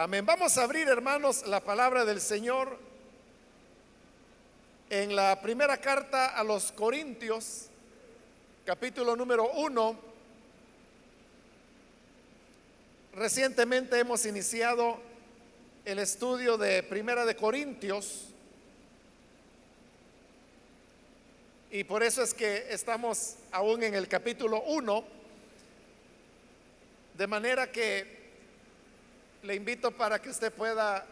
Amén. Vamos a abrir, hermanos, la palabra del Señor en la primera carta a los Corintios, capítulo número uno. Recientemente hemos iniciado el estudio de Primera de Corintios y por eso es que estamos aún en el capítulo 1, de manera que le invito para que usted pueda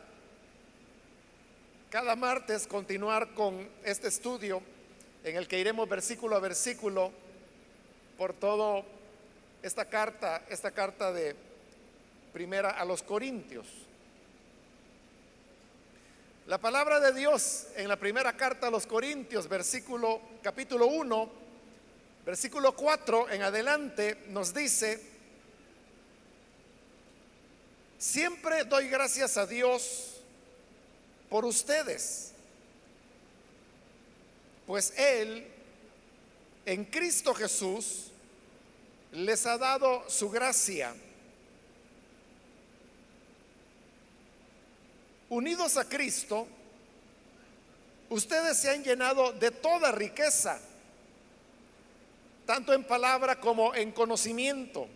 cada martes continuar con este estudio en el que iremos versículo a versículo por todo esta carta, esta carta de primera a los Corintios. La palabra de Dios en la primera carta a los Corintios, versículo capítulo 1, versículo 4 en adelante nos dice Siempre doy gracias a Dios por ustedes, pues Él en Cristo Jesús les ha dado su gracia. Unidos a Cristo, ustedes se han llenado de toda riqueza, tanto en palabra como en conocimiento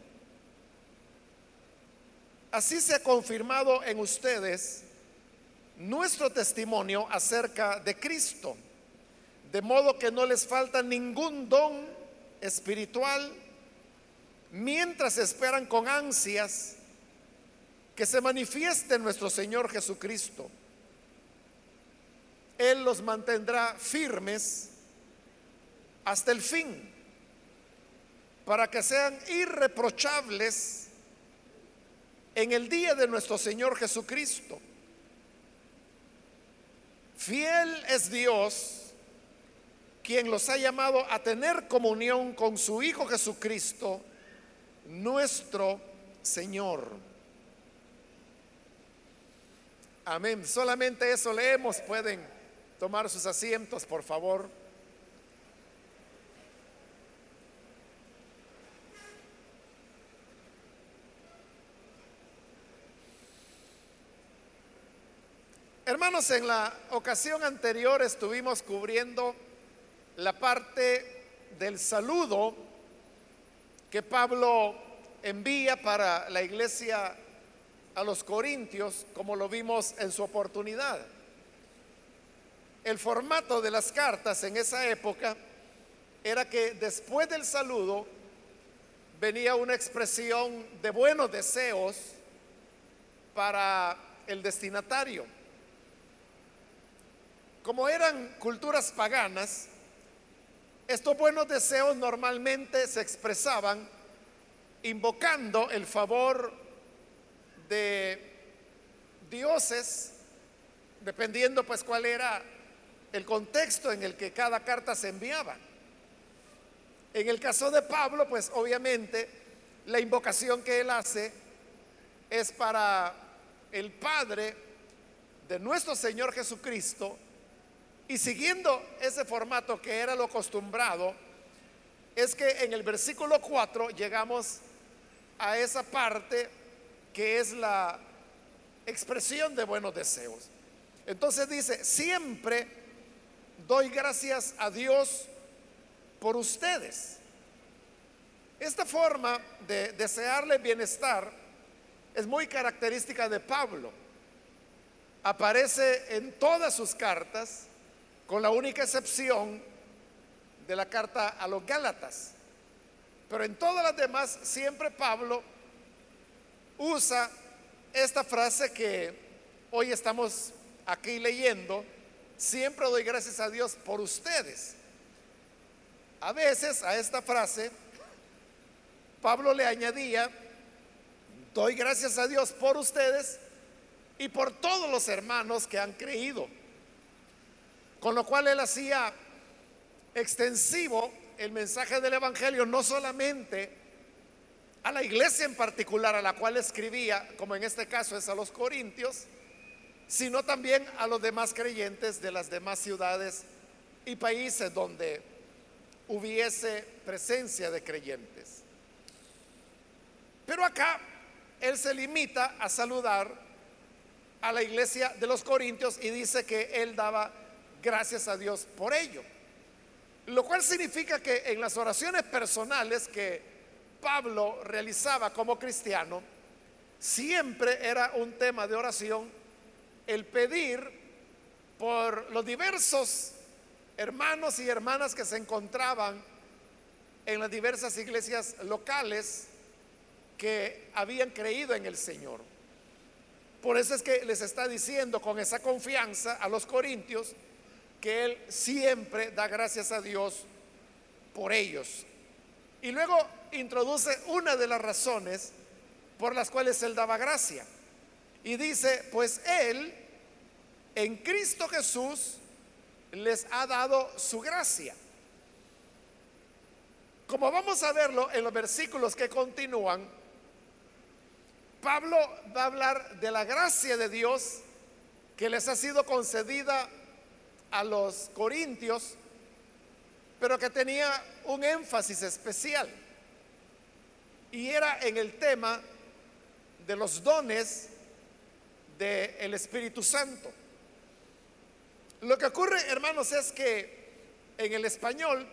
Así se ha confirmado en ustedes nuestro testimonio acerca de Cristo, de modo que no les falta ningún don espiritual mientras esperan con ansias que se manifieste nuestro Señor Jesucristo. Él los mantendrá firmes hasta el fin, para que sean irreprochables en el día de nuestro Señor Jesucristo. Fiel es Dios quien los ha llamado a tener comunión con su Hijo Jesucristo, nuestro Señor. Amén. Solamente eso leemos. Pueden tomar sus asientos, por favor. Hermanos, en la ocasión anterior estuvimos cubriendo la parte del saludo que Pablo envía para la iglesia a los corintios, como lo vimos en su oportunidad. El formato de las cartas en esa época era que después del saludo venía una expresión de buenos deseos para el destinatario. Como eran culturas paganas, estos buenos deseos normalmente se expresaban invocando el favor de dioses, dependiendo pues cuál era el contexto en el que cada carta se enviaba. En el caso de Pablo, pues obviamente la invocación que él hace es para el Padre de nuestro Señor Jesucristo, y siguiendo ese formato que era lo acostumbrado, es que en el versículo 4 llegamos a esa parte que es la expresión de buenos deseos. Entonces dice, siempre doy gracias a Dios por ustedes. Esta forma de desearle bienestar es muy característica de Pablo. Aparece en todas sus cartas con la única excepción de la carta a los Gálatas. Pero en todas las demás siempre Pablo usa esta frase que hoy estamos aquí leyendo, siempre doy gracias a Dios por ustedes. A veces a esta frase Pablo le añadía, doy gracias a Dios por ustedes y por todos los hermanos que han creído. Con lo cual él hacía extensivo el mensaje del Evangelio no solamente a la iglesia en particular a la cual escribía, como en este caso es a los corintios, sino también a los demás creyentes de las demás ciudades y países donde hubiese presencia de creyentes. Pero acá él se limita a saludar a la iglesia de los Corintios y dice que él daba gracias a Dios por ello. Lo cual significa que en las oraciones personales que Pablo realizaba como cristiano, siempre era un tema de oración el pedir por los diversos hermanos y hermanas que se encontraban en las diversas iglesias locales que habían creído en el Señor. Por eso es que les está diciendo con esa confianza a los corintios que Él siempre da gracias a Dios por ellos. Y luego introduce una de las razones por las cuales Él daba gracia. Y dice, pues Él en Cristo Jesús les ha dado su gracia. Como vamos a verlo en los versículos que continúan, Pablo va a hablar de la gracia de Dios que les ha sido concedida a los corintios, pero que tenía un énfasis especial. Y era en el tema de los dones del Espíritu Santo. Lo que ocurre, hermanos, es que en el español,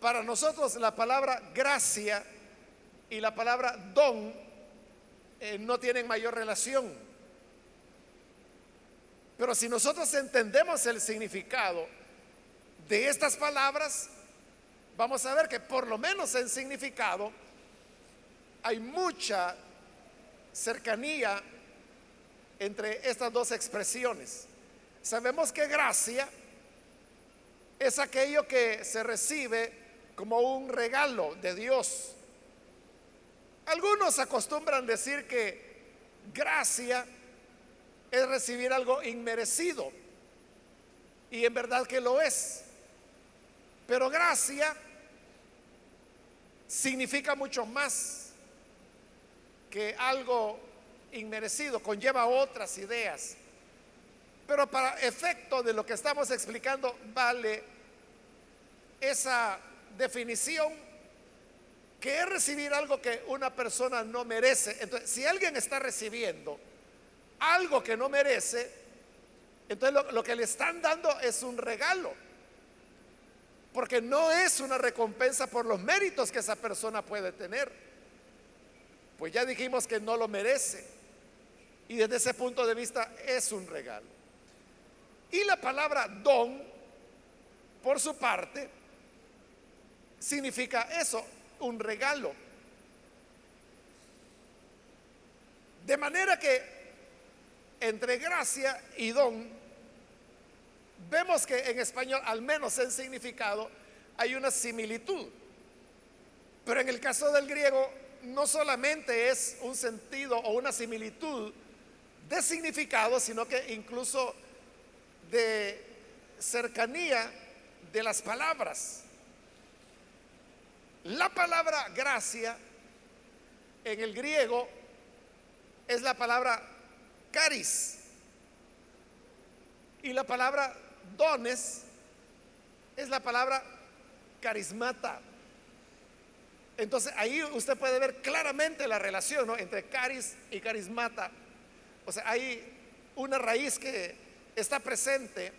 para nosotros la palabra gracia y la palabra don eh, no tienen mayor relación. Pero si nosotros entendemos el significado de estas palabras, vamos a ver que por lo menos en significado hay mucha cercanía entre estas dos expresiones. Sabemos que gracia es aquello que se recibe como un regalo de Dios. Algunos acostumbran decir que gracia es recibir algo inmerecido. Y en verdad que lo es. Pero gracia significa mucho más que algo inmerecido, conlleva otras ideas. Pero para efecto de lo que estamos explicando, vale esa definición que es recibir algo que una persona no merece. Entonces, si alguien está recibiendo algo que no merece, entonces lo, que le están dando es un regalo. Porque no es una recompensa por los méritos que esa persona puede tener. Pues ya dijimos que no lo merece. Y desde ese punto de vista es un regalo. Y la palabra don, por su parte, significa eso, un regalo. De manera que entre gracia y don, vemos que en español, al menos en significado, hay una similitud. Pero en el caso del griego, no solamente es un sentido o una similitud de significado, sino que incluso de cercanía de las palabras. La palabra gracia en el griego es la palabra caris. Y la palabra dones es la palabra carismata. Entonces ahí usted puede ver claramente la relación entre caris y carismata. O sea, hay una raíz que está presente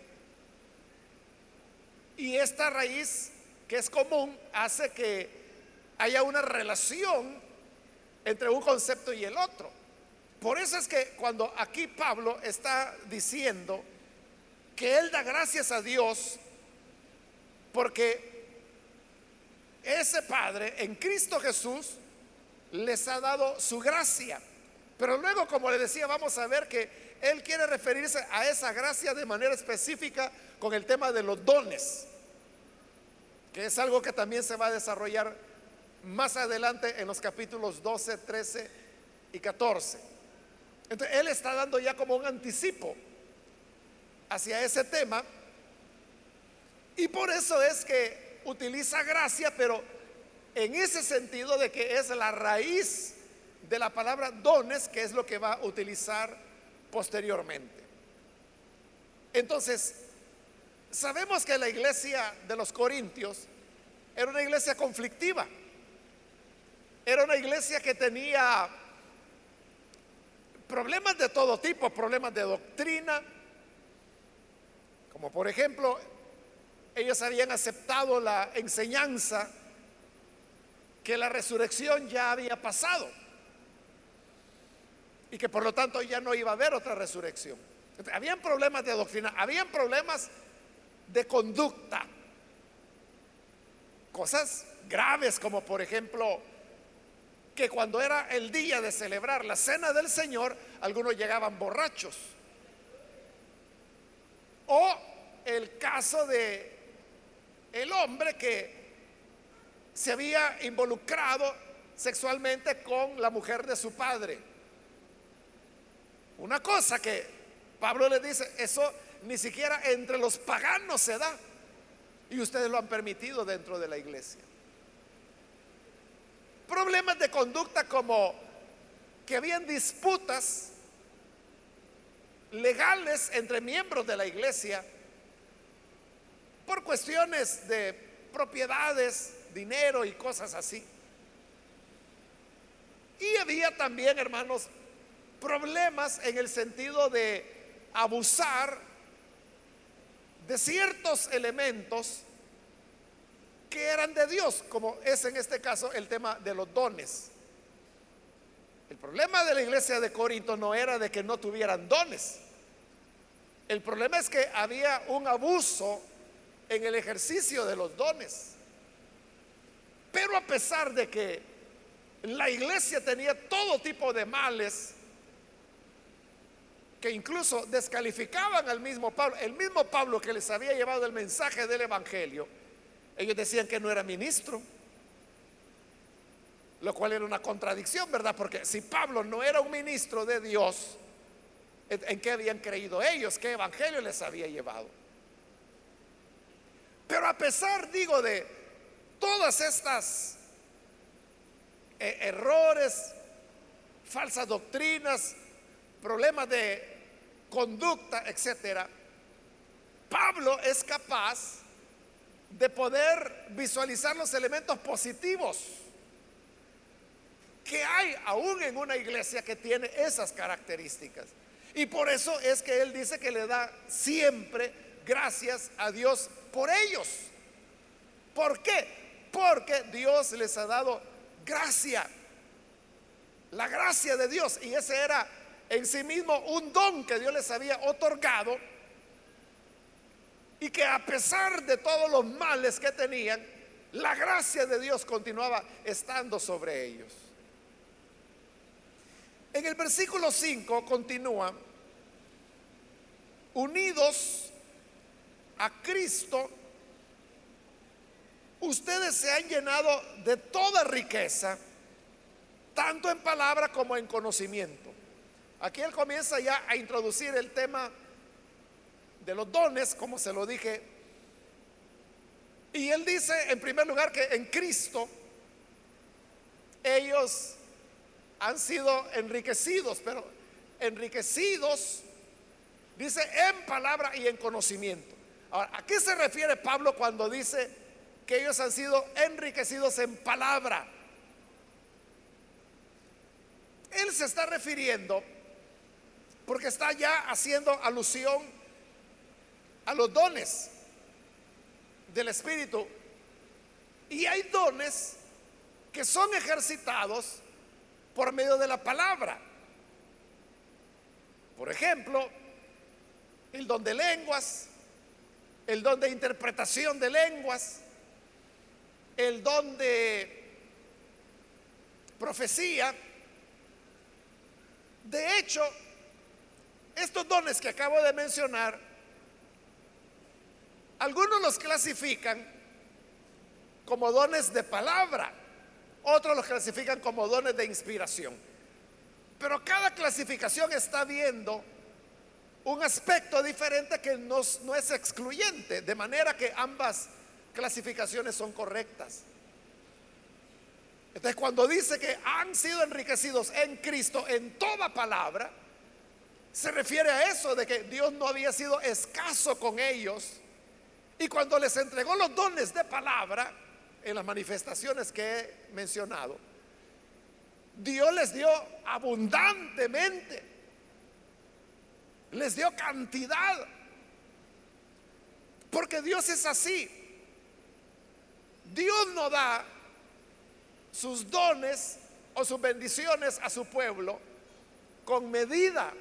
y esta raíz que es común hace que haya una relación entre un concepto y el otro. Por eso es que cuando aquí Pablo está diciendo que él da gracias a Dios porque ese Padre en Cristo Jesús les ha dado su gracia. Pero luego, como le decía, vamos a ver que él quiere referirse a esa gracia de manera específica con el tema de los dones que es algo que también se va a desarrollar más adelante en los capítulos 12, 13 y 14. Entonces, él está dando ya como un anticipo hacia ese tema y por eso es que utiliza gracia, pero en ese sentido de que es la raíz de la palabra dones, que es lo que va a utilizar posteriormente. Entonces, Sabemos que la iglesia de los Corintios era una iglesia conflictiva. Era una iglesia que tenía problemas de todo tipo, problemas de doctrina, como por ejemplo, ellos habían aceptado la enseñanza que la resurrección ya había pasado y que por lo tanto ya no iba a haber otra resurrección. Habían problemas de doctrina, habían problemas de conducta, cosas graves como por ejemplo que cuando era el día de celebrar la cena del Señor, algunos llegaban borrachos. O el caso de el hombre que se había involucrado sexualmente con la mujer de su padre. Una cosa que Pablo le dice, eso ni siquiera entre los paganos se da. Y ustedes lo han permitido dentro de la iglesia. Problemas de conducta como que habían disputas legales entre miembros de la iglesia por cuestiones de propiedades, dinero y cosas así. Y había también, hermanos, problemas en el sentido de abusar de ciertos elementos que eran de Dios, como es en este caso el tema de los dones. El problema de la iglesia de Corinto no era de que no tuvieran dones. El problema es que había un abuso en el ejercicio de los dones. Pero a pesar de que la iglesia tenía todo tipo de males, que incluso descalificaban al mismo Pablo, el mismo Pablo que les había llevado el mensaje del Evangelio, ellos decían que no era ministro, lo cual era una contradicción, ¿verdad? Porque si Pablo no era un ministro de Dios, ¿en qué habían creído ellos? ¿Qué evangelio les había llevado? Pero a pesar, digo, de todas estas eh, errores, falsas doctrinas, problemas de conducta, etcétera, Pablo es capaz de poder visualizar los elementos positivos que hay aún en una iglesia que tiene esas características. Y por eso es que él dice que le da siempre gracias a Dios por ellos. ¿Por qué? Porque Dios les ha dado gracia. La gracia de Dios. Y ese era en sí mismo un don que Dios les había otorgado y que a pesar de todos los males que tenían, la gracia de Dios continuaba estando sobre ellos. En el versículo 5 continúa, unidos a Cristo, ustedes se han llenado de toda riqueza, tanto en palabra como en conocimiento. Aquí él comienza ya a introducir el tema de los dones, como se lo dije. Y él dice, en primer lugar, que en Cristo ellos han sido enriquecidos, pero enriquecidos, dice, en palabra y en conocimiento. Ahora, ¿a qué se refiere Pablo cuando dice que ellos han sido enriquecidos en palabra? Él se está refiriendo, porque está ya haciendo alusión a los dones del Espíritu. Y hay dones que son ejercitados por medio de la palabra. Por ejemplo, el don de lenguas, el don de interpretación de lenguas, el don de profecía. De hecho, estos dones que acabo de mencionar algunos los clasifican como dones de palabra, otros los clasifican como dones de inspiración. Pero cada clasificación está viendo un aspecto diferente que no, es excluyente, de manera que ambas clasificaciones son correctas. Entonces cuando dice que han sido enriquecidos en Cristo en toda palabra, se refiere a eso de que Dios no había sido escaso con ellos y cuando les entregó los dones de palabra, en las manifestaciones que he mencionado, Dios les dio abundantemente. les dio cantidad. Porque Dios es así. Dios no da sus dones o sus bendiciones a su pueblo con medida,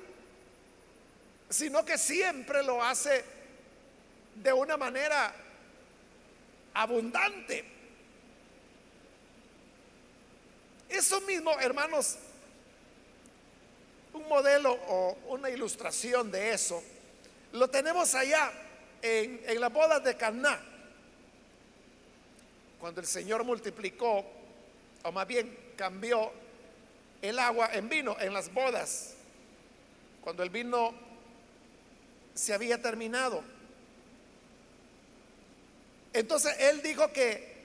sino que siempre lo hace de una manera abundante. Eso mismo, hermanos, un modelo o una ilustración de eso, lo tenemos allá en, en las bodas de Caná. Cuando el Señor multiplicó, o más bien cambió el agua en vino en las bodas, cuando el vino se había terminado. Entonces él dijo que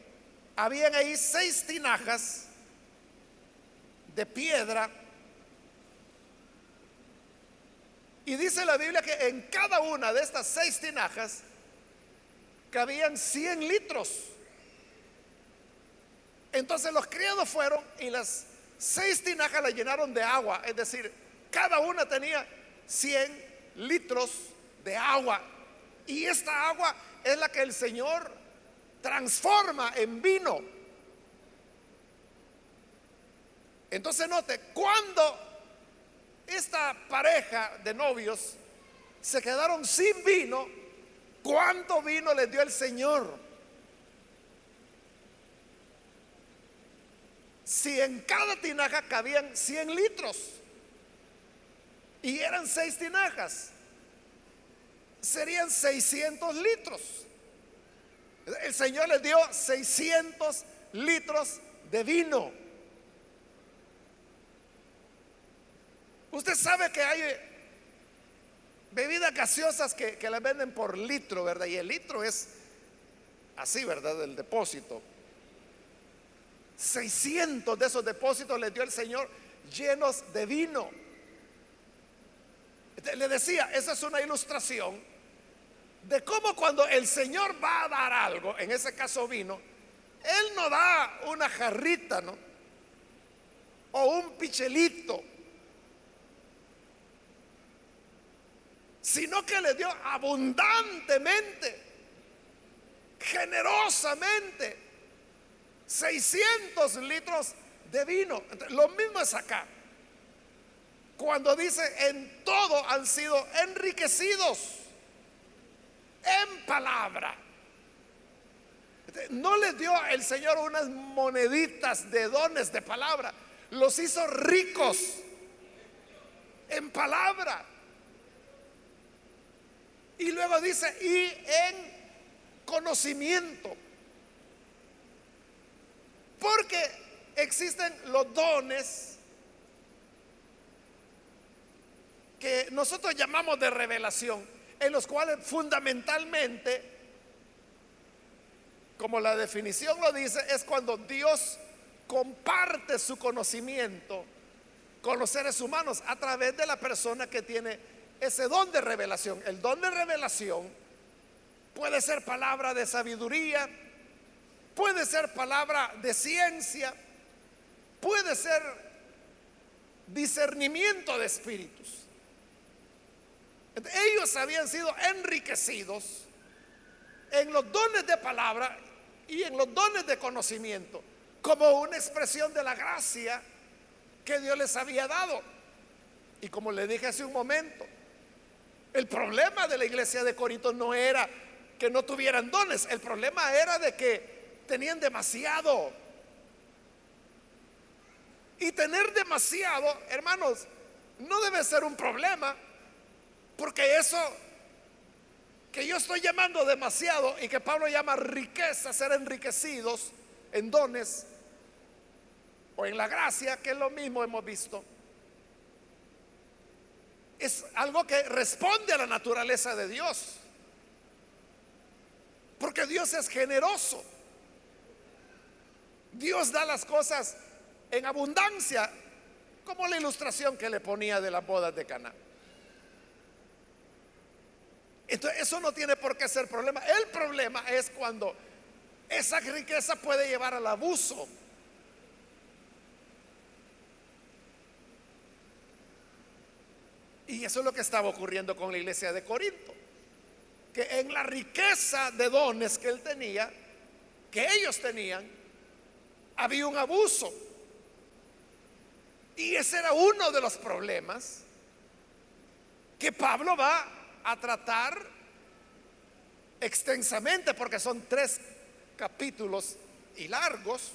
habían ahí seis tinajas de piedra. Y dice la Biblia que en cada una de estas seis tinajas cabían 100 litros. Entonces los criados fueron y las seis tinajas la llenaron de agua. Es decir, cada una tenía 100 litros de agua. Y esta agua es la que el Señor transforma en vino. Entonces note, cuando esta pareja de novios se quedaron sin vino, ¿cuánto vino les dio el Señor? Si en cada tinaja cabían 100 litros y eran seis tinajas, serían 600 litros. El Señor les dio 600 litros de vino. Usted sabe que hay bebidas gaseosas que, que las venden por litro, ¿verdad? Y el litro es así, ¿verdad? Del depósito. 600 de esos depósitos les dio el Señor llenos de vino. Le decía, esa es una ilustración de cómo cuando el Señor va a dar algo, en ese caso vino, Él no da una jarrita, ¿no? O un pichelito, sino que le dio abundantemente, generosamente, 600 litros de vino. Lo mismo es acá. Cuando dice, en todo han sido enriquecidos en palabra. No les dio el Señor unas moneditas de dones de palabra, los hizo ricos en palabra. Y luego dice, y en conocimiento. Porque existen los dones que nosotros llamamos de revelación en los cuales fundamentalmente, como la definición lo dice, es cuando Dios comparte su conocimiento con los seres humanos a través de la persona que tiene ese don de revelación. El don de revelación puede ser palabra de sabiduría, puede ser palabra de ciencia, puede ser discernimiento de espíritus. Ellos habían sido enriquecidos en los dones de palabra y en los dones de conocimiento, como una expresión de la gracia que Dios les había dado. Y como le dije hace un momento, el problema de la iglesia de Corinto no era que no tuvieran dones, el problema era de que tenían demasiado. Y tener demasiado, hermanos, no debe ser un problema porque eso que yo estoy llamando demasiado y que Pablo llama riqueza, ser enriquecidos en dones o en la gracia, que es lo mismo hemos visto, es algo que responde a la naturaleza de Dios. Porque Dios es generoso. Dios da las cosas en abundancia, como la ilustración que le ponía de las bodas de Cana. Entonces, eso no tiene por qué ser problema. El problema es cuando esa riqueza puede llevar al abuso. Y eso es lo que estaba ocurriendo con la iglesia de Corinto. Que en la riqueza de dones que él tenía, que ellos tenían, había un abuso. Y ese era uno de los problemas que Pablo va a tratar extensamente, porque son tres capítulos y largos.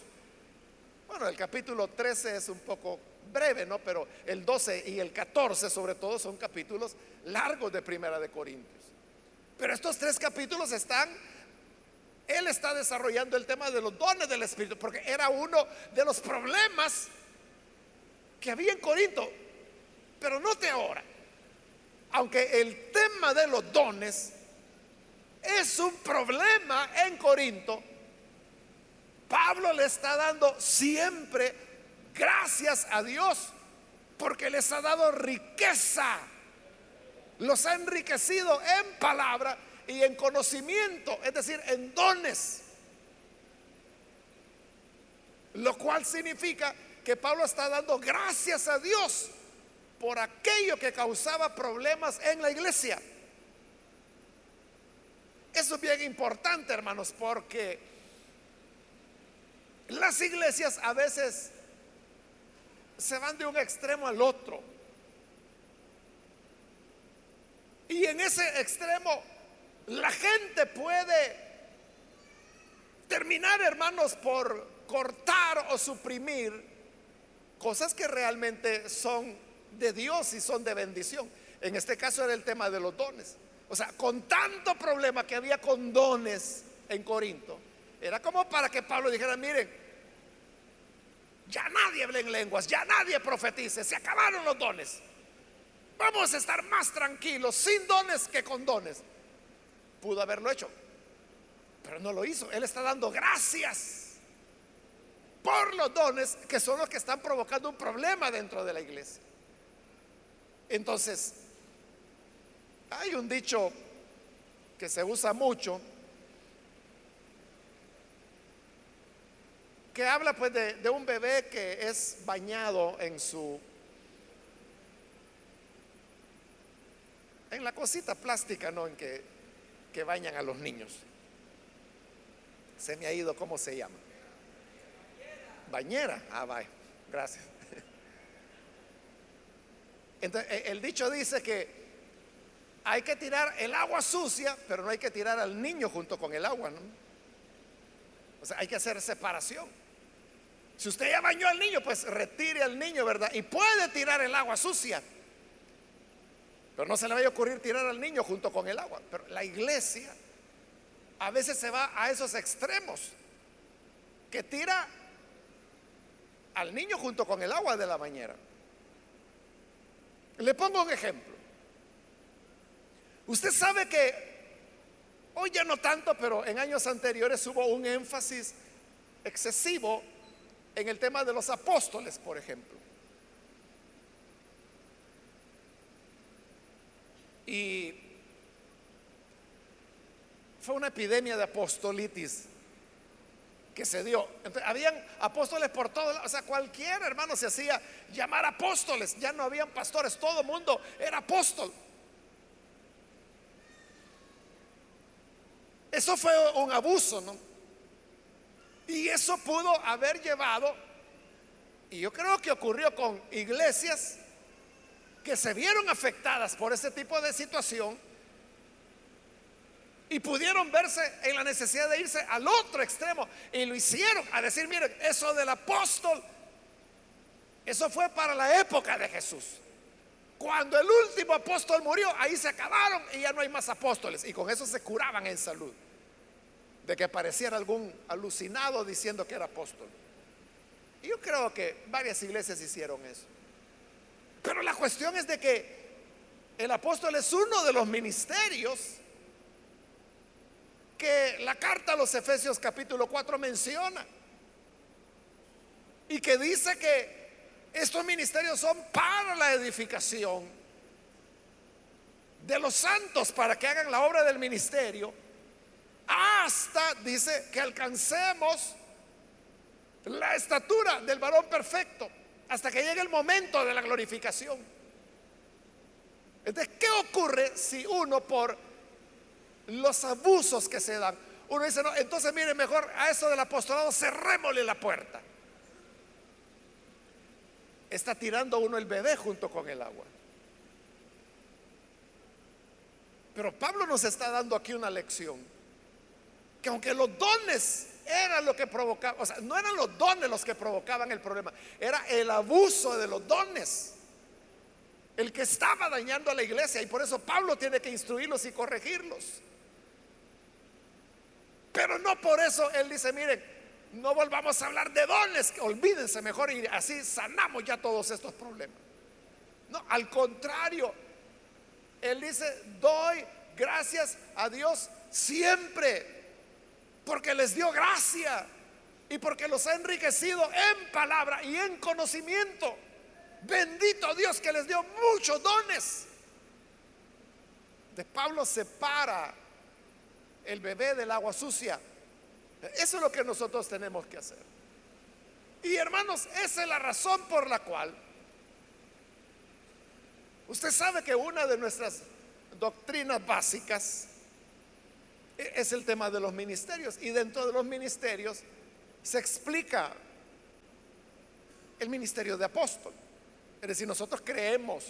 Bueno, el capítulo 13 es un poco breve, ¿no? Pero el 12 y el 14 sobre todo son capítulos largos de Primera de Corintios. Pero estos tres capítulos están, él está desarrollando el tema de los dones del Espíritu, porque era uno de los problemas que había en Corinto. Pero note ahora, aunque el tema de los dones es un problema en Corinto, Pablo le está dando siempre gracias a Dios porque les ha dado riqueza. Los ha enriquecido en palabra y en conocimiento, es decir, en dones. Lo cual significa que Pablo está dando gracias a Dios por aquello que causaba problemas en la iglesia. Eso es bien importante, hermanos, porque las iglesias a veces se van de un extremo al otro. Y en ese extremo la gente puede terminar, hermanos, por cortar o suprimir cosas que realmente son de Dios y son de bendición. En este caso era el tema de los dones. O sea, con tanto problema que había con dones en Corinto, era como para que Pablo dijera, miren, ya nadie habla en lenguas, ya nadie profetice, se acabaron los dones. Vamos a estar más tranquilos sin dones que con dones. Pudo haberlo hecho, pero no lo hizo. Él está dando gracias por los dones que son los que están provocando un problema dentro de la iglesia. Entonces, hay un dicho que se usa mucho que habla pues de, un bebé que es bañado en su en la cosita plástica, ¿no? En que, que bañan a los niños. Se me ha ido, ¿cómo se llama? Bañera. Ah, vaya, gracias. Entonces, e, el dicho dice que hay que tirar el agua sucia, pero no hay que tirar al niño junto con el agua, ¿no? O sea, hay que hacer separación. Si usted ya bañó al niño, pues retire al niño, ¿verdad? Y puede tirar el agua sucia. Pero no se le vaya a ocurrir tirar al niño junto con el agua. Pero la iglesia a veces se va a esos extremos. Que tira al niño junto con el agua de la bañera. Le pongo un ejemplo. Usted sabe que hoy ya no tanto, pero en años anteriores hubo un énfasis excesivo en el tema de los apóstoles, por ejemplo. Y fue una epidemia de apostolitis que se dio. habían apóstoles por todos lados, o sea, cualquier hermano se hacía llamar apóstoles, ya no habían pastores, todo mundo era apóstol. Eso fue un abuso, ¿no? Y eso pudo haber llevado, y yo creo que ocurrió con iglesias que se vieron afectadas por ese tipo de situación y pudieron verse en la necesidad de irse al otro extremo y lo hicieron a decir, miren, eso del apóstol, eso fue para la época de Jesús. Cuando el último apóstol murió, ahí se acabaron y ya no hay más apóstoles y con eso se curaban en salud de que apareciera algún alucinado diciendo que era apóstol. Y yo creo que varias iglesias hicieron eso. Pero la cuestión es de que el apóstol es uno de los ministerios que la carta a los Efesios capítulo 4 menciona. Y que dice que estos ministerios son para la edificación de los santos para que hagan la obra del ministerio hasta, dice, que alcancemos la estatura del varón perfecto, hasta que llegue el momento de la glorificación. Entonces, ¿qué ocurre si uno por los abusos que se dan, uno dice, no, entonces mire, mejor a eso del apostolado cerrémosle la puerta? Está tirando uno el bebé junto con el agua. Pero Pablo nos está dando aquí una lección. Que aunque los dones eran lo que provocaban, o sea, no eran los dones los que provocaban el problema, era el abuso de los dones el que estaba dañando a la iglesia y por eso Pablo tiene que instruirlos y corregirlos. Pero no por eso él dice, miren, no volvamos a hablar de dones, olvídense mejor y así sanamos ya todos estos problemas. No, al contrario, él dice, doy gracias a Dios siempre, porque les dio gracia y porque los ha enriquecido en palabra y en conocimiento. Bendito Dios que les dio muchos dones. De Pablo separa el bebé del agua sucia. Eso es lo que nosotros tenemos que hacer. Y hermanos, esa es la razón por la cual usted sabe que una de nuestras doctrinas básicas es el tema de los ministerios. Y dentro de los ministerios se explica el ministerio de apóstol. Es decir, nosotros creemos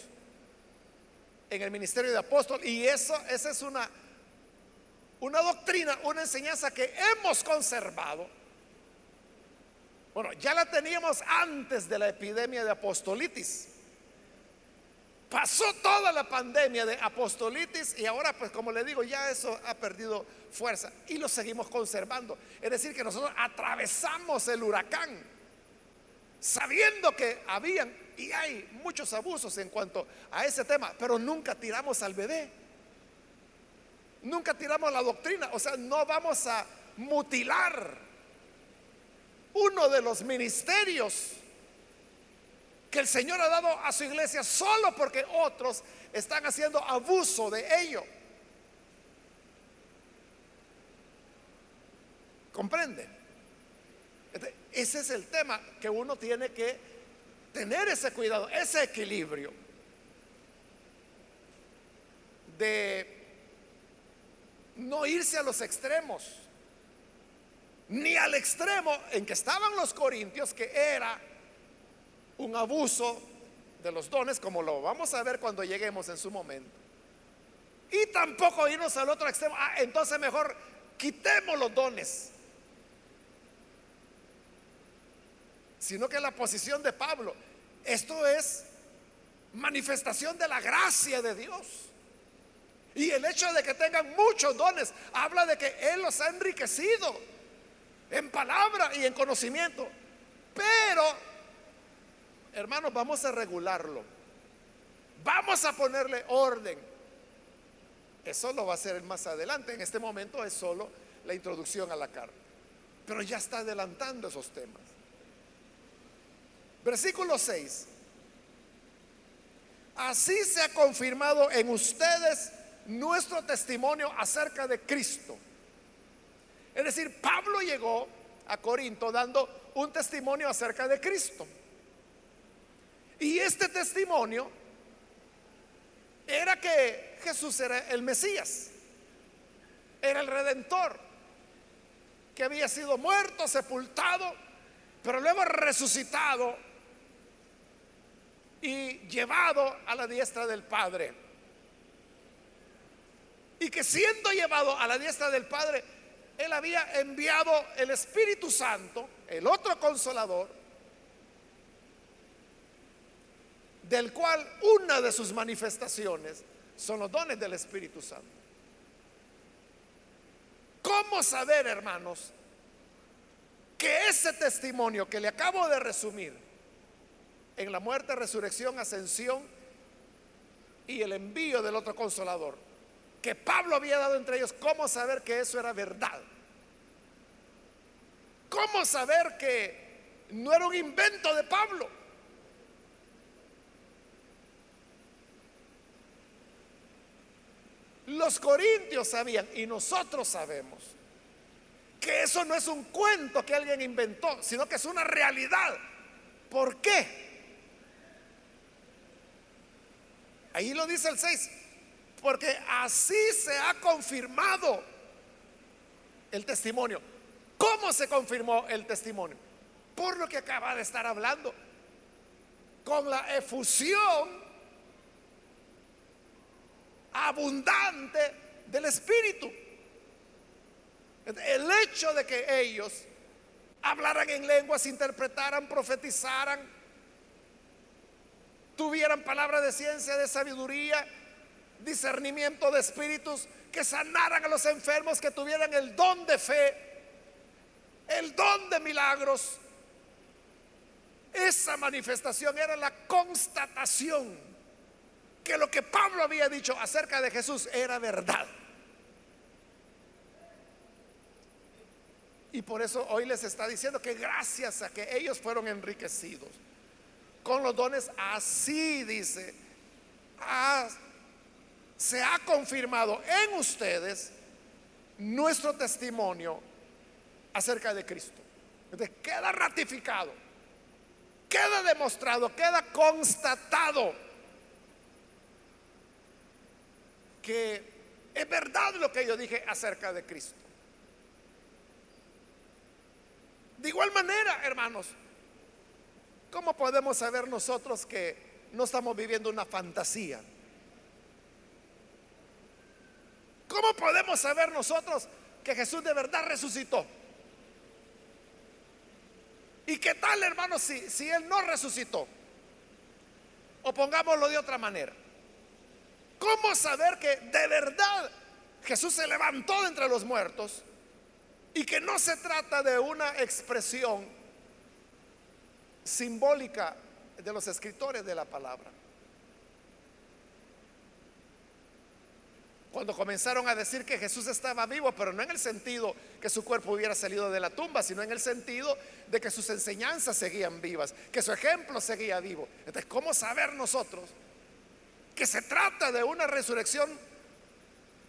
en el ministerio de apóstol y eso, esa es una, una doctrina, una enseñanza que hemos conservado. Bueno, ya la teníamos antes de la epidemia de apostolitis. Pasó toda la pandemia de apostolitis y ahora, pues como le digo, ya eso ha perdido fuerza y lo seguimos conservando. Es decir, que nosotros atravesamos el huracán sabiendo que habían y hay muchos abusos en cuanto a ese tema, pero nunca tiramos al bebé. Nunca tiramos la doctrina, o sea, no vamos a mutilar uno de los ministerios que el Señor ha dado a su iglesia solo porque otros están haciendo abuso de ello. ¿Comprende? Ese es el tema que uno tiene que tener ese cuidado, ese equilibrio de no irse a los extremos, ni al extremo en que estaban los corintios, que era un abuso de los dones, como lo vamos a ver cuando lleguemos en su momento. Y tampoco irnos al otro extremo, ah, entonces mejor quitemos los dones. sino que la posición de Pablo. Esto es manifestación de la gracia de Dios. Y el hecho de que tengan muchos dones habla de que Él los ha enriquecido en palabra y en conocimiento. Pero, hermanos, vamos a regularlo. Vamos a ponerle orden. Eso lo va a hacer más adelante. En este momento es solo la introducción a la carta. Pero ya está adelantando esos temas. Versículo 6. Así se ha confirmado en ustedes nuestro testimonio acerca de Cristo. Es decir, Pablo llegó a Corinto dando un testimonio acerca de Cristo. Y este testimonio era que Jesús era el Mesías, era el redentor, que había sido muerto, sepultado, pero luego resucitado y llevado a la diestra del Padre. Y que siendo llevado a la diestra del Padre, Él había enviado el Espíritu Santo, el otro consolador, del cual una de sus manifestaciones son los dones del Espíritu Santo. ¿Cómo saber, hermanos, que ese testimonio que le acabo de resumir, en la muerte, resurrección, ascensión y el envío del otro consolador, que Pablo había dado entre ellos, ¿cómo saber que eso era verdad? ¿Cómo saber que no era un invento de Pablo? Los corintios sabían y nosotros sabemos que eso no es un cuento que alguien inventó, sino que es una realidad. ¿Por qué? Ahí lo dice el 6, porque así se ha confirmado el testimonio. ¿Cómo se confirmó el testimonio? Por lo que acaba de estar hablando. Con la efusión abundante del Espíritu. El hecho de que ellos hablaran en lenguas, interpretaran, profetizaran, tuvieran palabra de ciencia, de sabiduría, discernimiento de espíritus, que sanaran a los enfermos, que tuvieran el don de fe, el don de milagros. Esa manifestación era la constatación que lo que Pablo había dicho acerca de Jesús era verdad. Y por eso hoy les está diciendo que gracias a que ellos fueron enriquecidos con los dones, así dice, se ha confirmado en ustedes nuestro testimonio acerca de Cristo. Entonces queda ratificado, queda demostrado, queda constatado que es verdad lo que yo dije acerca de Cristo. De igual manera, hermanos, ¿cómo podemos saber nosotros que no estamos viviendo una fantasía? ¿Cómo podemos saber nosotros que Jesús de verdad resucitó? ¿Y qué tal, hermanos, si, si Él no resucitó? O pongámoslo de otra manera. ¿Cómo saber que de verdad Jesús se levantó de entre los muertos? Y que no se trata de una expresión simbólica de los escritores de la palabra. Cuando comenzaron a decir que Jesús estaba vivo, pero no en el sentido que su cuerpo hubiera salido de la tumba, sino en el sentido de que sus enseñanzas seguían vivas, que su ejemplo seguía vivo. Entonces, ¿cómo saber nosotros que se trata de una resurrección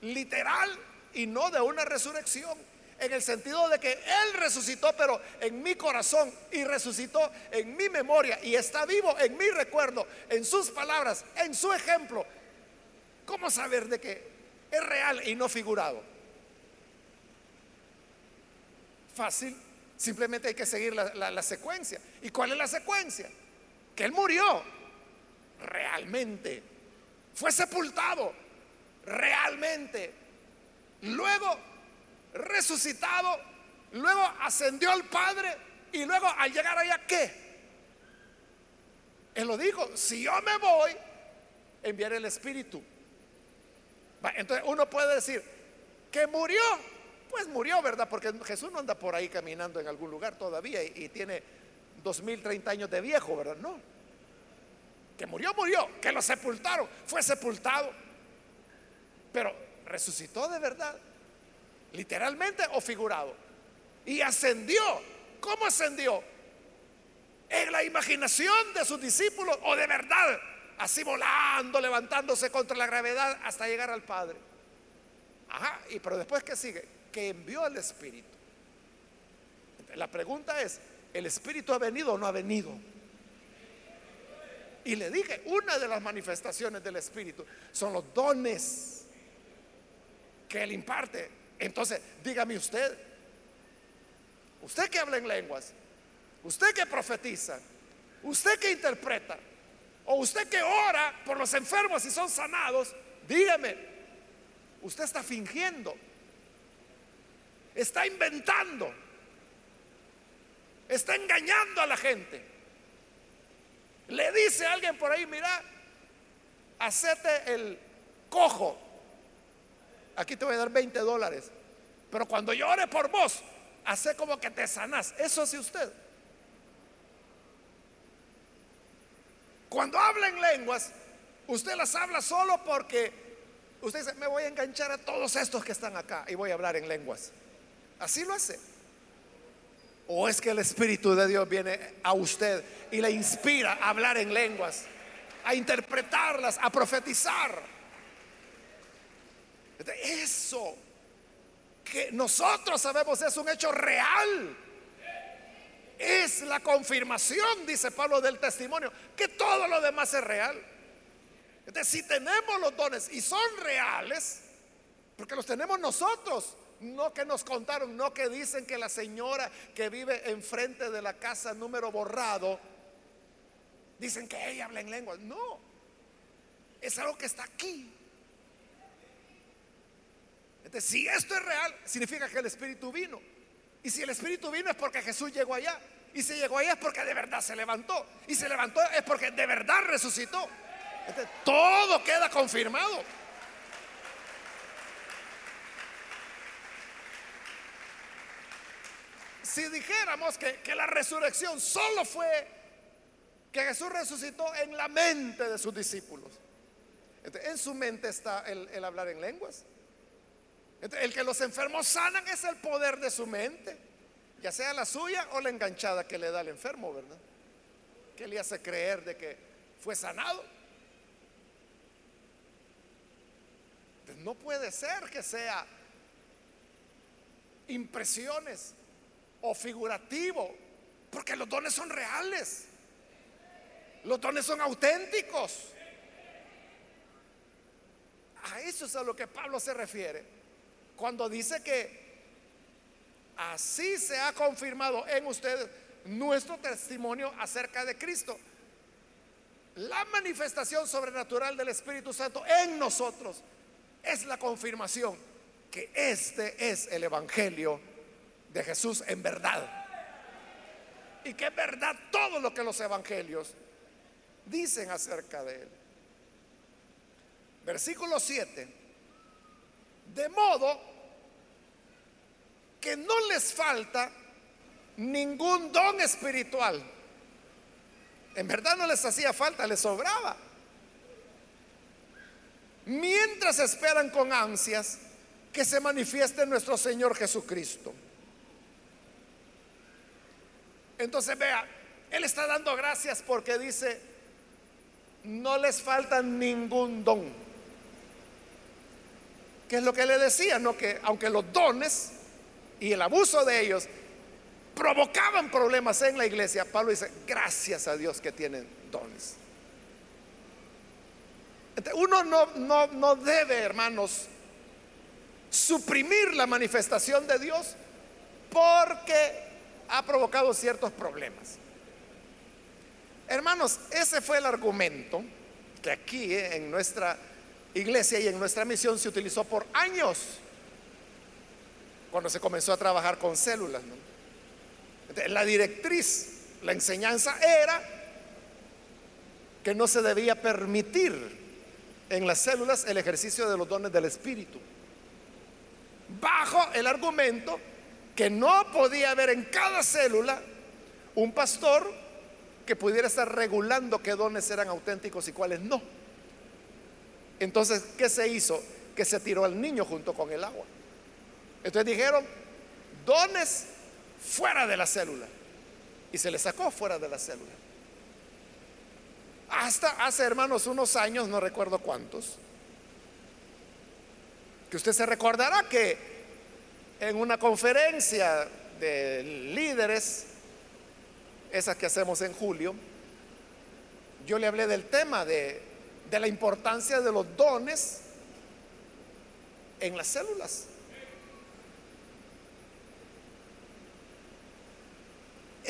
literal y no de una resurrección en el sentido de que Él resucitó, pero en mi corazón y resucitó en mi memoria y está vivo en mi recuerdo, en sus palabras, en su ejemplo. ¿Cómo saber de que es real y no figurado? Fácil, simplemente hay que seguir la, la secuencia. ¿Y cuál es la secuencia? Que Él murió realmente, fue sepultado realmente, luego resucitado, luego ascendió al Padre y luego al llegar allá, ¿qué? Él lo dijo, si yo me voy, enviaré el Espíritu. Entonces uno puede decir que murió, pues murió, ¿verdad? Porque Jesús no anda por ahí caminando en algún lugar todavía y, tiene dos mil treinta años de viejo, ¿verdad? No. Que murió, murió. Que lo sepultaron, fue sepultado. Pero resucitó de verdad literalmente o figurado. Y ascendió. ¿Cómo ascendió? En la imaginación de sus discípulos o de verdad, así volando, levantándose contra la gravedad hasta llegar al Padre. Ajá, y pero después que sigue, que envió al Espíritu. La pregunta es, ¿el Espíritu ha venido o no ha venido? Y le dije, una de las manifestaciones del Espíritu son los dones que Él imparte. Entonces, dígame usted, usted que habla en lenguas, usted que profetiza, usted que interpreta, o usted que ora por los enfermos y son sanados, dígame, usted está fingiendo, está inventando, está engañando a la gente. Le dice a alguien por ahí, mira, hacete el cojo aquí te voy a dar 20 dólares. Pero cuando yo ore por vos, hace como que te sanas. Eso hace usted. Cuando habla en lenguas, usted las habla solo porque usted dice, me voy a enganchar a todos estos que están acá y voy a hablar en lenguas. Así lo hace. ¿O es que el Espíritu de Dios viene a usted y le inspira a hablar en lenguas, a interpretarlas, a profetizar? Eso que nosotros sabemos es un hecho real. Es la confirmación, dice Pablo, del testimonio, que todo lo demás es real. Entonces, si tenemos los dones y son reales, porque los tenemos nosotros, no que nos contaron, no que dicen que la señora que vive enfrente de la casa número borrado, dicen que ella habla en lengua. No, es algo que está aquí. Entonces, si esto es real, significa que el Espíritu vino. Y si el Espíritu vino es porque Jesús llegó allá. Y si llegó allá es porque de verdad se levantó. Y se levantó es porque de verdad resucitó. todo queda confirmado. Si dijéramos que, la resurrección solo fue que Jesús resucitó en la mente de sus discípulos. en su mente está el, hablar en lenguas. El que los enfermos sanan es el poder de su mente ya sea la suya o la enganchada que le da al enfermo, ¿verdad? Que le hace creer de que fue sanado. Pues no puede ser que sea impresiones o figurativo, porque los dones son reales. Los dones son auténticos. A eso es a lo que Pablo se refiere cuando dice que Así se ha confirmado en ustedes nuestro testimonio acerca de Cristo. La manifestación sobrenatural del Espíritu Santo en nosotros es la confirmación que este es el Evangelio de Jesús en verdad. Y que es verdad todo lo que los evangelios dicen acerca de él. Versículo 7. De modo que no les falta ningún don espiritual. En verdad no les hacía falta, les sobraba. Mientras esperan con ansias que se manifieste nuestro Señor Jesucristo. Entonces vea, Él está dando gracias porque dice, no les falta ningún don. ¿Qué es lo que le decía? No que aunque los dones y el abuso de ellos provocaban problemas en la iglesia, Pablo dice, gracias a Dios que tienen dones. Uno no, no, no debe, hermanos, suprimir la manifestación de Dios porque ha provocado ciertos problemas. Hermanos, ese fue el argumento que aquí eh, en nuestra iglesia y en nuestra misión se utilizó por años cuando se comenzó a trabajar con células. La directriz, la enseñanza era que no se debía permitir en las células el ejercicio de los dones del Espíritu. Bajo el argumento que no podía haber en cada célula un pastor que pudiera estar regulando qué dones eran auténticos y cuáles no. Entonces, ¿qué se hizo? Que se tiró al niño junto con el agua. Entonces dijeron, dones fuera de la célula. Y se le sacó fuera de la célula. Hasta hace, hermanos, unos años, no recuerdo cuántos, que usted se recordará que en una conferencia de líderes, esas que hacemos en julio, yo le hablé del tema de, de la importancia de los dones en las células.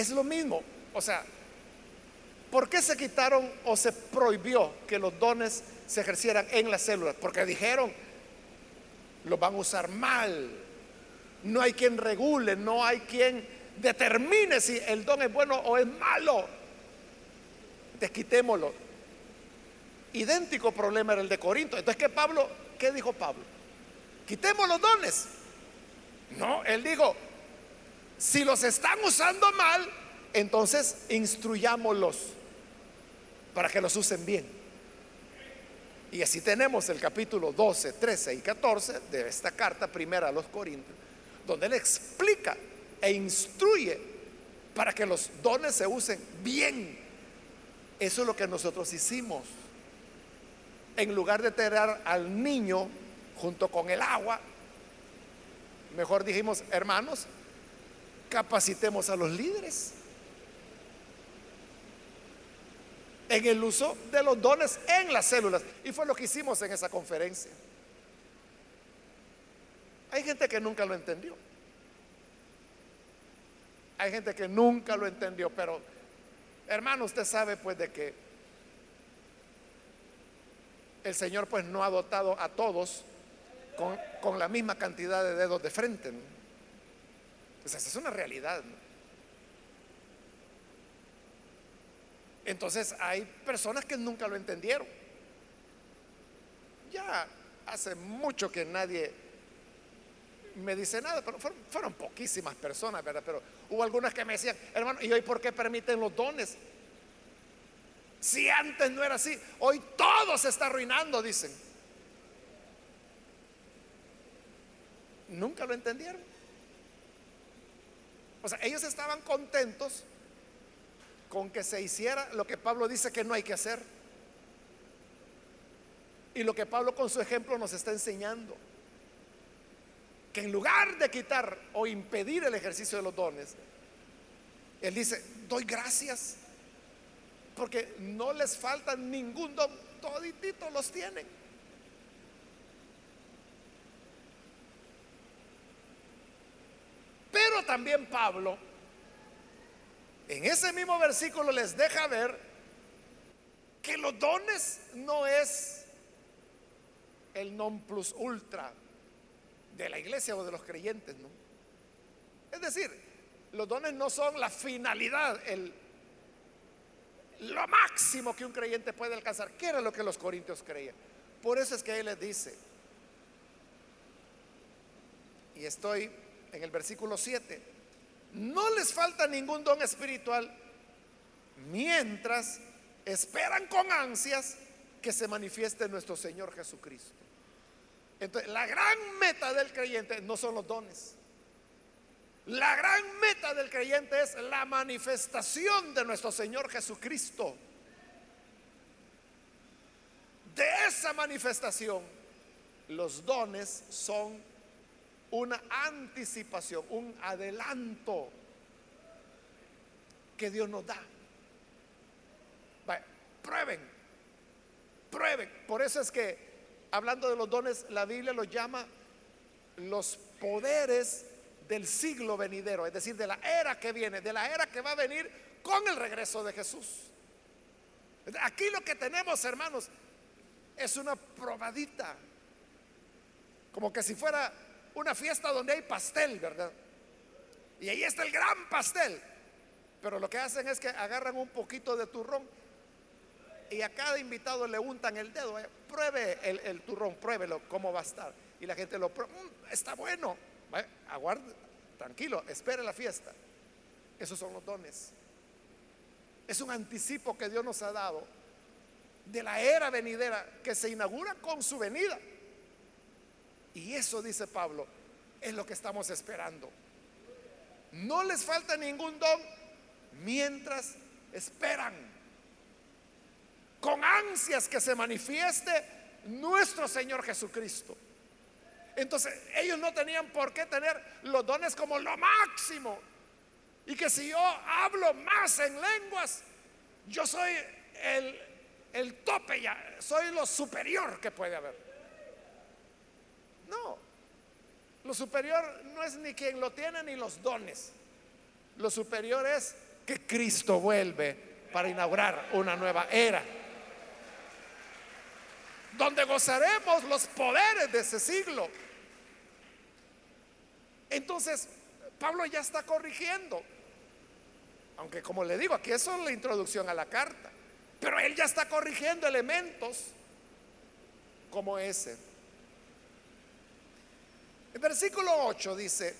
Es lo mismo. O sea, ¿por qué se quitaron o se prohibió que los dones se ejercieran en las células? Porque dijeron, los van a usar mal. No hay quien regule, no hay quien determine si el don es bueno o es malo. Desquitémoslo. Idéntico problema era el de Corinto. Entonces, ¿qué Pablo? ¿Qué dijo Pablo? Quitemos los dones. No, él dijo, si los están usando mal, entonces instruyámoslos para que los usen bien. Y así tenemos el capítulo 12, 13 y 14 de esta carta primera a los Corintios, donde él explica e instruye para que los dones se usen bien. Eso es lo que nosotros hicimos. En lugar de tirar al niño junto con el agua, mejor dijimos, hermanos, capacitemos a los líderes. en el uso de los dones en las células. Y fue lo que hicimos en esa conferencia. Hay gente que nunca lo entendió. Hay gente que nunca lo entendió, pero hermano, usted sabe pues de que el Señor pues no ha dotado a todos con, la misma cantidad de dedos de frente. Pues esa es una realidad. Entonces hay personas que nunca lo entendieron. Ya hace mucho que nadie me dice nada, pero fueron, poquísimas personas, ¿verdad? Pero hubo algunas que me decían, hermano, ¿y hoy por qué permiten los dones? Si antes no era así, hoy todo se está arruinando, dicen. Nunca lo entendieron. O sea, ellos estaban contentos con que se hiciera lo que Pablo dice que no hay que hacer. Y lo que Pablo con su ejemplo nos está enseñando. Que en lugar de quitar o impedir el ejercicio de los dones, él dice, doy gracias porque no les falta ningún don, toditito los tienen. También Pablo, en ese mismo versículo les deja ver que los dones no es el non plus ultra de la iglesia o de los creyentes, ¿no? Es decir, los dones no son la finalidad, el lo máximo que un creyente puede alcanzar. ¿Qué era lo que los corintios creían? Por eso es que él les dice, y estoy en el versículo 7, no les falta ningún don espiritual mientras esperan con ansias que se manifieste nuestro Señor Jesucristo. Entonces, la gran meta del creyente no son los dones. La gran meta del creyente es la manifestación de nuestro Señor Jesucristo. De esa manifestación, los dones son una anticipación, un adelanto que Dios nos da. prueben, prueben. Por eso es que, hablando de los dones, la Biblia los llama los poderes del siglo venidero, es decir, de la era que viene, de la era que va a venir con el regreso de Jesús. Aquí lo que tenemos, hermanos, es una probadita, como que si fuera una fiesta donde hay pastel, ¿verdad? Y ahí está el gran pastel. Pero lo que hacen es que agarran un poquito de turrón y a cada invitado le untan el dedo. Eh, pruebe el, turrón, pruébelo, cómo va a estar. Y la gente lo prueba, mm, está bueno aguarde, tranquilo, espere la fiesta. Esos son los dones. Es un anticipo que Dios nos ha dado de la era venidera que se inaugura con su venida. Y eso, dice Pablo, es lo que estamos esperando. No les falta ningún don mientras esperan con ansias que se manifieste nuestro Señor Jesucristo. Entonces ellos no tenían por qué tener los dones como lo máximo. Y que si yo hablo más en lenguas, yo soy el, el tope ya, soy lo superior que puede haber. No, lo superior no es ni quien lo tiene ni los dones. Lo superior es que Cristo vuelve para inaugurar una nueva era. Donde gozaremos los poderes de ese siglo entonces, Pablo ya está corrigiendo. Aunque como le digo, aquí eso es la introducción a la carta. Pero él ya está corrigiendo elementos como ese. El versículo 8 dice,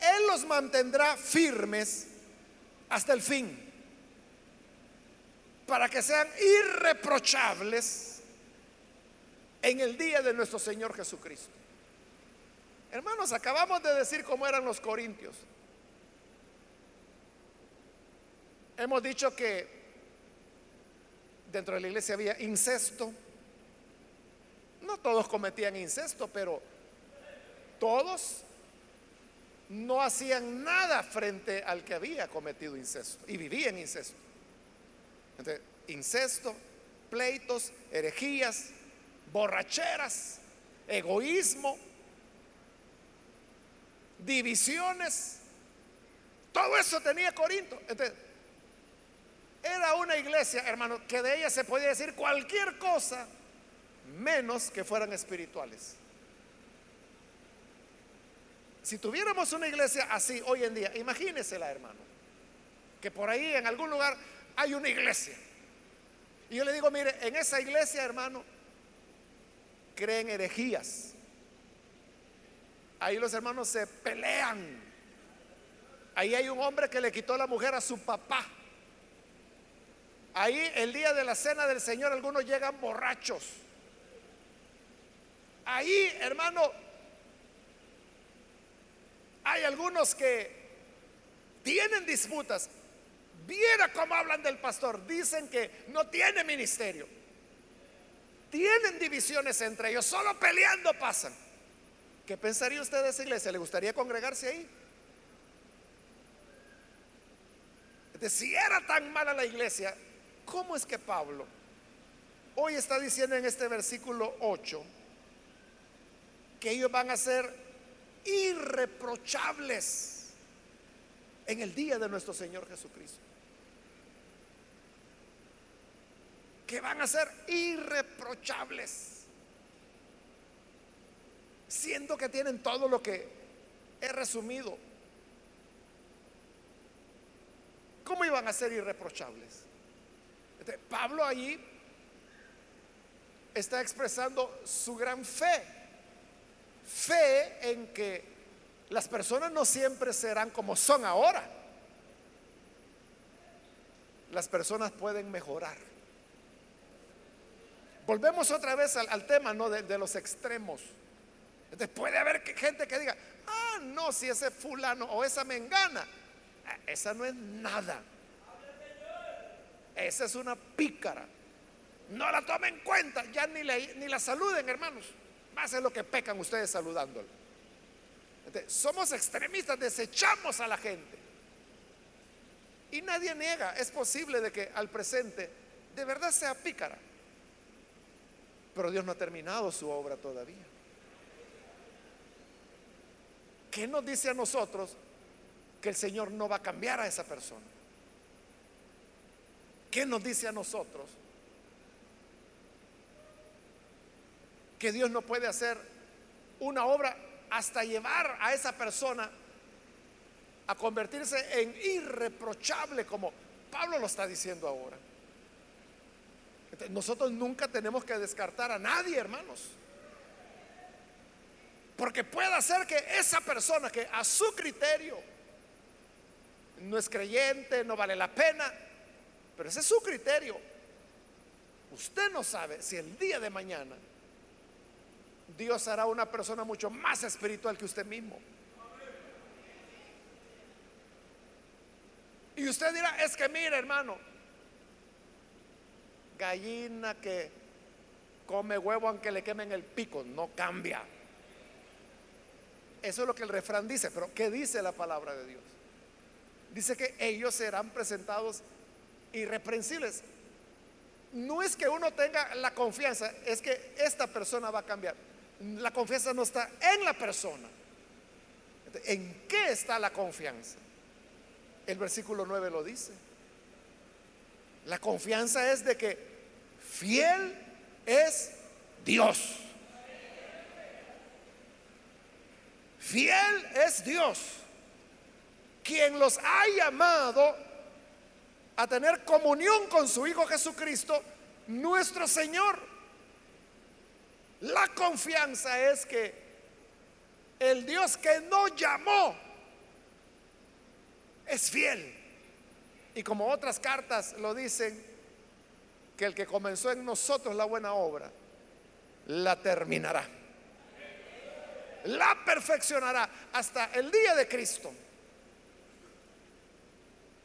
Él los mantendrá firmes hasta el fin, para que sean irreprochables en el día de nuestro Señor Jesucristo. Hermanos, acabamos de decir cómo eran los corintios. Hemos dicho que dentro de la iglesia había incesto. No todos cometían incesto, pero todos no hacían nada frente al que había cometido incesto y vivían incesto. Incesto, pleitos, herejías, borracheras, egoísmo, divisiones. Todo eso tenía Corinto. Era una iglesia, hermano, que de ella se podía decir cualquier cosa menos que fueran espirituales. Si tuviéramos una iglesia así hoy en día, imagínesela, hermano, que por ahí en algún lugar hay una iglesia. Y yo le digo, mire, en esa iglesia, hermano, creen herejías. Ahí los hermanos se pelean. Ahí hay un hombre que le quitó la mujer a su papá. Ahí el día de la cena del Señor algunos llegan borrachos. Ahí, hermano, hay algunos que tienen disputas. Viera cómo hablan del pastor. Dicen que no tiene ministerio. Tienen divisiones entre ellos. Solo peleando pasan. ¿Qué pensaría usted de esa iglesia? ¿Le gustaría congregarse ahí? si era tan mala la iglesia, ¿cómo es que Pablo hoy está diciendo en este versículo 8 que ellos van a ser irreprochables en el día de nuestro Señor Jesucristo? Que van a ser irreprochables, siendo que tienen todo lo que he resumido ¿Cómo iban a ser irreprochables? Este, Pablo allí está expresando su gran fe. Fe en que las personas no siempre serán como son ahora. Las personas pueden mejorar. Volvemos otra vez al, tema ¿no? de, los extremos. Entonces puede haber gente que diga, ah, no, si ese fulano o esa mengana esa no es nada. Esa es una pícara. No la tomen en cuenta, ya ni ni la saluden, hermanos. Más lo que pecan ustedes saludándolo. somos extremistas, desechamos a la gente. Y nadie niega, es posible de que al presente de verdad sea pícara. Pero Dios no ha terminado su obra todavía. ¿Qué nos dice a nosotros que el Señor no va a cambiar a esa persona. ¿Qué nos dice a nosotros? Que Dios no puede hacer una obra hasta llevar a esa persona a convertirse en irreprochable como Pablo lo está diciendo ahora. Nosotros nunca tenemos que descartar a nadie, hermanos. Porque puede ser que esa persona que a su criterio no es creyente, no vale la pena, pero ese es su criterio. Usted no sabe si el día de mañana Dios hará una persona mucho más espiritual que usted mismo. Y usted dirá, es que mire hermano, gallina que come huevo aunque le quemen el pico, no cambia. Eso es lo que el refrán dice, pero ¿qué dice la palabra de Dios? dice que ellos serán presentados irreprensibles. No es que uno tenga la confianza, es que esta persona va a cambiar. La confianza no está en la persona. ¿En qué está la confianza? El versículo 9 lo dice. La confianza es de que fiel es Dios. Fiel es Dios quien los ha llamado a tener comunión con su Hijo Jesucristo, nuestro Señor. La confianza es que el Dios que nos llamó es fiel. Y como otras cartas lo dicen, que el que comenzó en nosotros la buena obra, la terminará. La perfeccionará hasta el día de Cristo.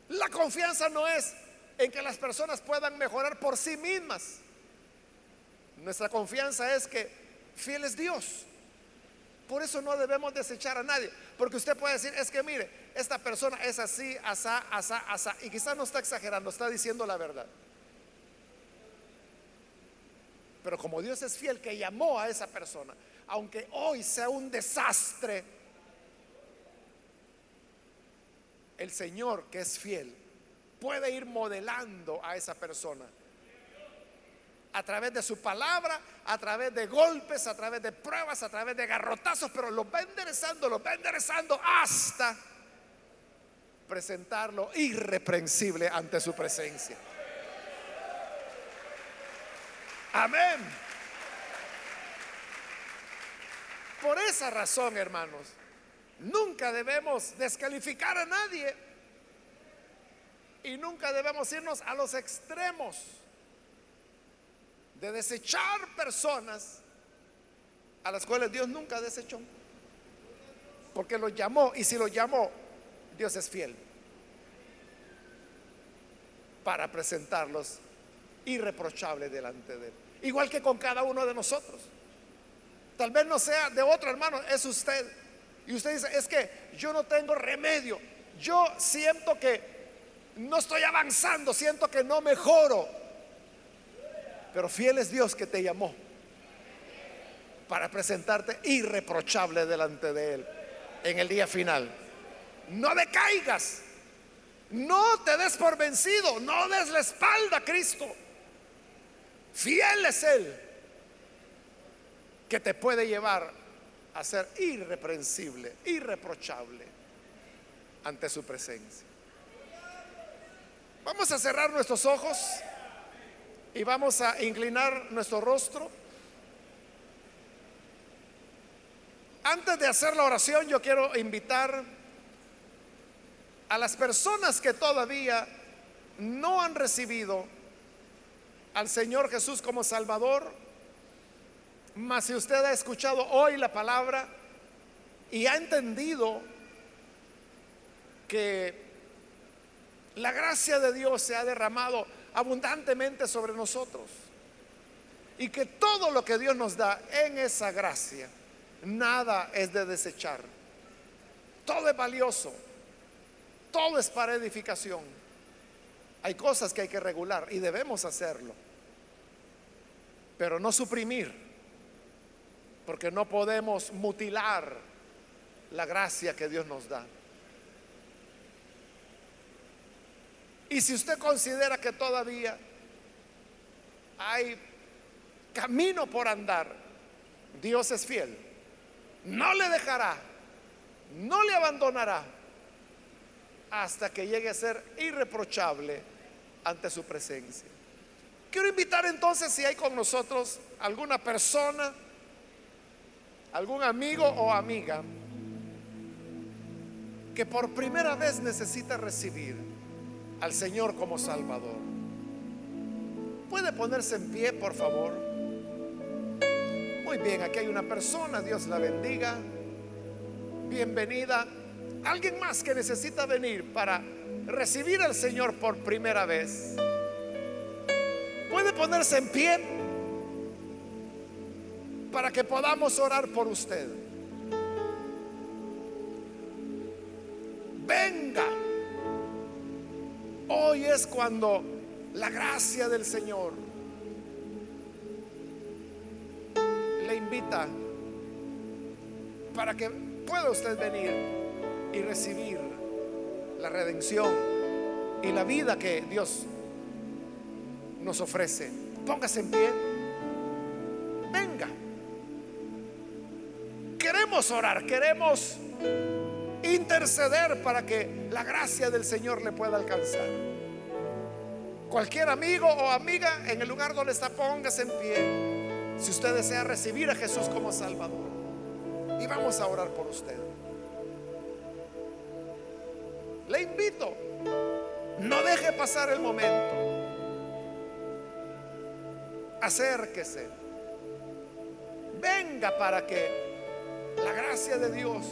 La confianza no es en que las personas puedan mejorar por sí mismas. Nuestra confianza es que fiel es Dios. Por eso no debemos desechar a nadie. Porque usted puede decir, es que mire, esta persona es así, asá, asá, asá. Y quizás no está exagerando, está diciendo la verdad. Pero como Dios es fiel que llamó a esa persona, aunque hoy sea un desastre, el Señor que es fiel puede ir modelando a esa persona a través de su palabra, a través de golpes, a través de pruebas, a través de garrotazos, pero lo va enderezando, lo va enderezando hasta presentarlo irreprensible ante su presencia. Amén. Por esa razón, hermanos, nunca debemos descalificar a nadie y nunca debemos irnos a los extremos de desechar personas a las cuales Dios nunca desechó. Porque los llamó y si los llamó, Dios es fiel para presentarlos irreprochables delante de Él. Igual que con cada uno de nosotros. Tal vez no sea de otro hermano, es usted. Y usted dice, es que yo no tengo remedio. Yo siento que no estoy avanzando, siento que no mejoro. Pero fiel es Dios que te llamó para presentarte irreprochable delante de Él en el día final. No decaigas, no te des por vencido, no des la espalda a Cristo. Fiel es Él que te puede llevar a ser irreprensible, irreprochable ante su presencia. Vamos a cerrar nuestros ojos y vamos a inclinar nuestro rostro. Antes de hacer la oración, yo quiero invitar a las personas que todavía no han recibido al Señor Jesús como Salvador, mas si usted ha escuchado hoy la palabra y ha entendido que la gracia de Dios se ha derramado abundantemente sobre nosotros. Y que todo lo que Dios nos da en esa gracia, nada es de desechar. Todo es valioso. Todo es para edificación. Hay cosas que hay que regular y debemos hacerlo. Pero no suprimir. Porque no podemos mutilar la gracia que Dios nos da. Y si usted considera que todavía hay camino por andar, Dios es fiel. No le dejará, no le abandonará hasta que llegue a ser irreprochable ante su presencia. Quiero invitar entonces si hay con nosotros alguna persona, algún amigo o amiga que por primera vez necesita recibir al Señor como Salvador. ¿Puede ponerse en pie, por favor? Muy bien, aquí hay una persona, Dios la bendiga. Bienvenida. Alguien más que necesita venir para recibir al Señor por primera vez. Puede ponerse en pie para que podamos orar por usted. Es cuando la gracia del Señor le invita para que pueda usted venir y recibir la redención y la vida que Dios nos ofrece. Póngase en pie. Venga. Queremos orar, queremos interceder para que la gracia del Señor le pueda alcanzar. Cualquier amigo o amiga en el lugar donde está, póngase en pie. Si usted desea recibir a Jesús como Salvador. Y vamos a orar por usted. Le invito, no deje pasar el momento. Acérquese. Venga para que la gracia de Dios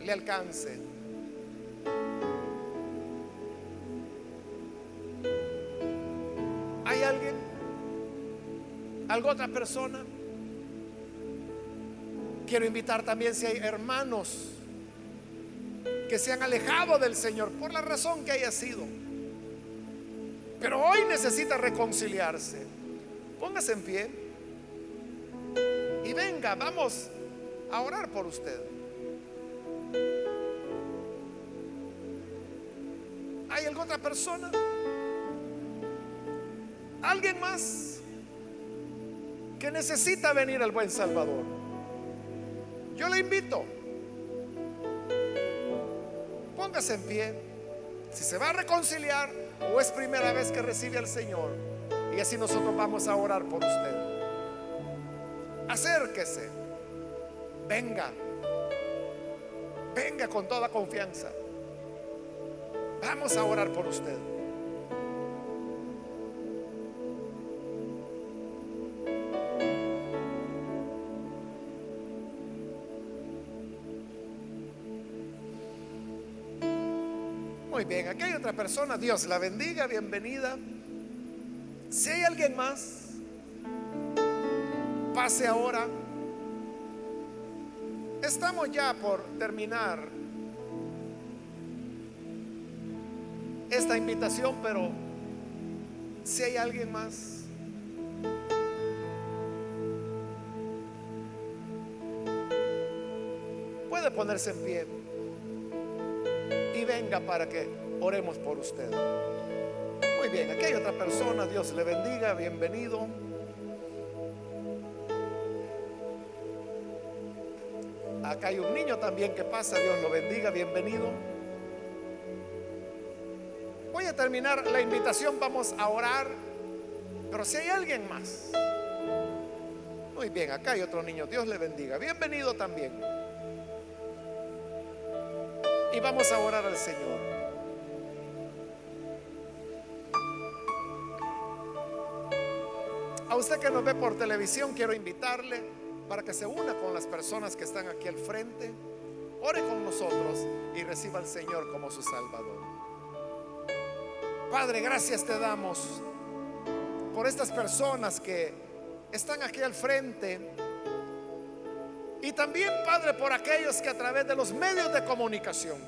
le alcance. ¿Algo otra persona? Quiero invitar también si hay hermanos que se han alejado del Señor por la razón que haya sido. Pero hoy necesita reconciliarse. Póngase en pie y venga, vamos a orar por usted. ¿Hay alguna otra persona? ¿Alguien más que necesita venir al buen Salvador? Yo le invito. Póngase en pie. Si se va a reconciliar o es primera vez que recibe al Señor. Y así nosotros vamos a orar por usted. Acérquese. Venga. Venga con toda confianza. Vamos a orar por usted. Bien, aquí hay otra persona. Dios la bendiga, bienvenida. Si hay alguien más, pase ahora. Estamos ya por terminar esta invitación, pero si hay alguien más. Puede ponerse en pie y venga para que oremos por usted. Muy bien, aquí hay otra persona, Dios le bendiga, bienvenido. Acá hay un niño también que pasa, Dios lo bendiga, bienvenido. Voy a terminar la invitación, vamos a orar, pero si hay alguien más. Muy bien, acá hay otro niño, Dios le bendiga, bienvenido también. Y vamos a orar al Señor. A usted que nos ve por televisión, quiero invitarle para que se una con las personas que están aquí al frente. Ore con nosotros y reciba al Señor como su Salvador. Padre, gracias te damos por estas personas que están aquí al frente. Y también, Padre, por aquellos que a través de los medios de comunicación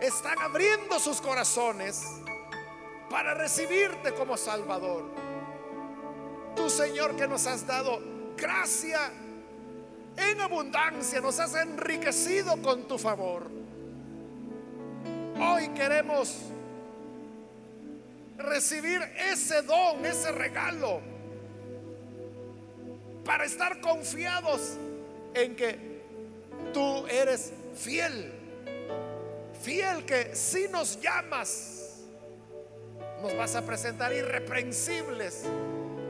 están abriendo sus corazones para recibirte como Salvador. Tú, Señor, que nos has dado gracia en abundancia, nos has enriquecido con tu favor. Hoy queremos recibir ese don, ese regalo, para estar confiados en que tú eres fiel, fiel que si nos llamas, nos vas a presentar irreprensibles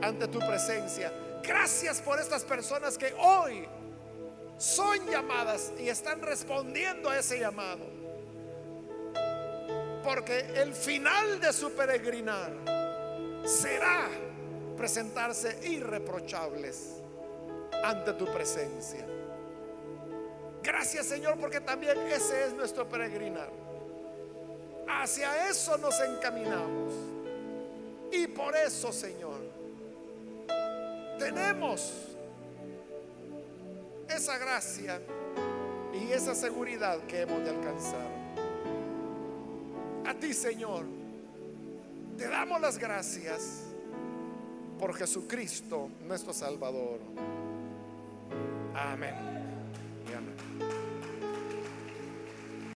ante tu presencia. Gracias por estas personas que hoy son llamadas y están respondiendo a ese llamado. Porque el final de su peregrinar será presentarse irreprochables ante tu presencia. Gracias Señor porque también ese es nuestro peregrinar. Hacia eso nos encaminamos. Y por eso Señor, tenemos esa gracia y esa seguridad que hemos de alcanzar. A ti, Señor, te damos las gracias por Jesucristo, nuestro Salvador. Amén mañana.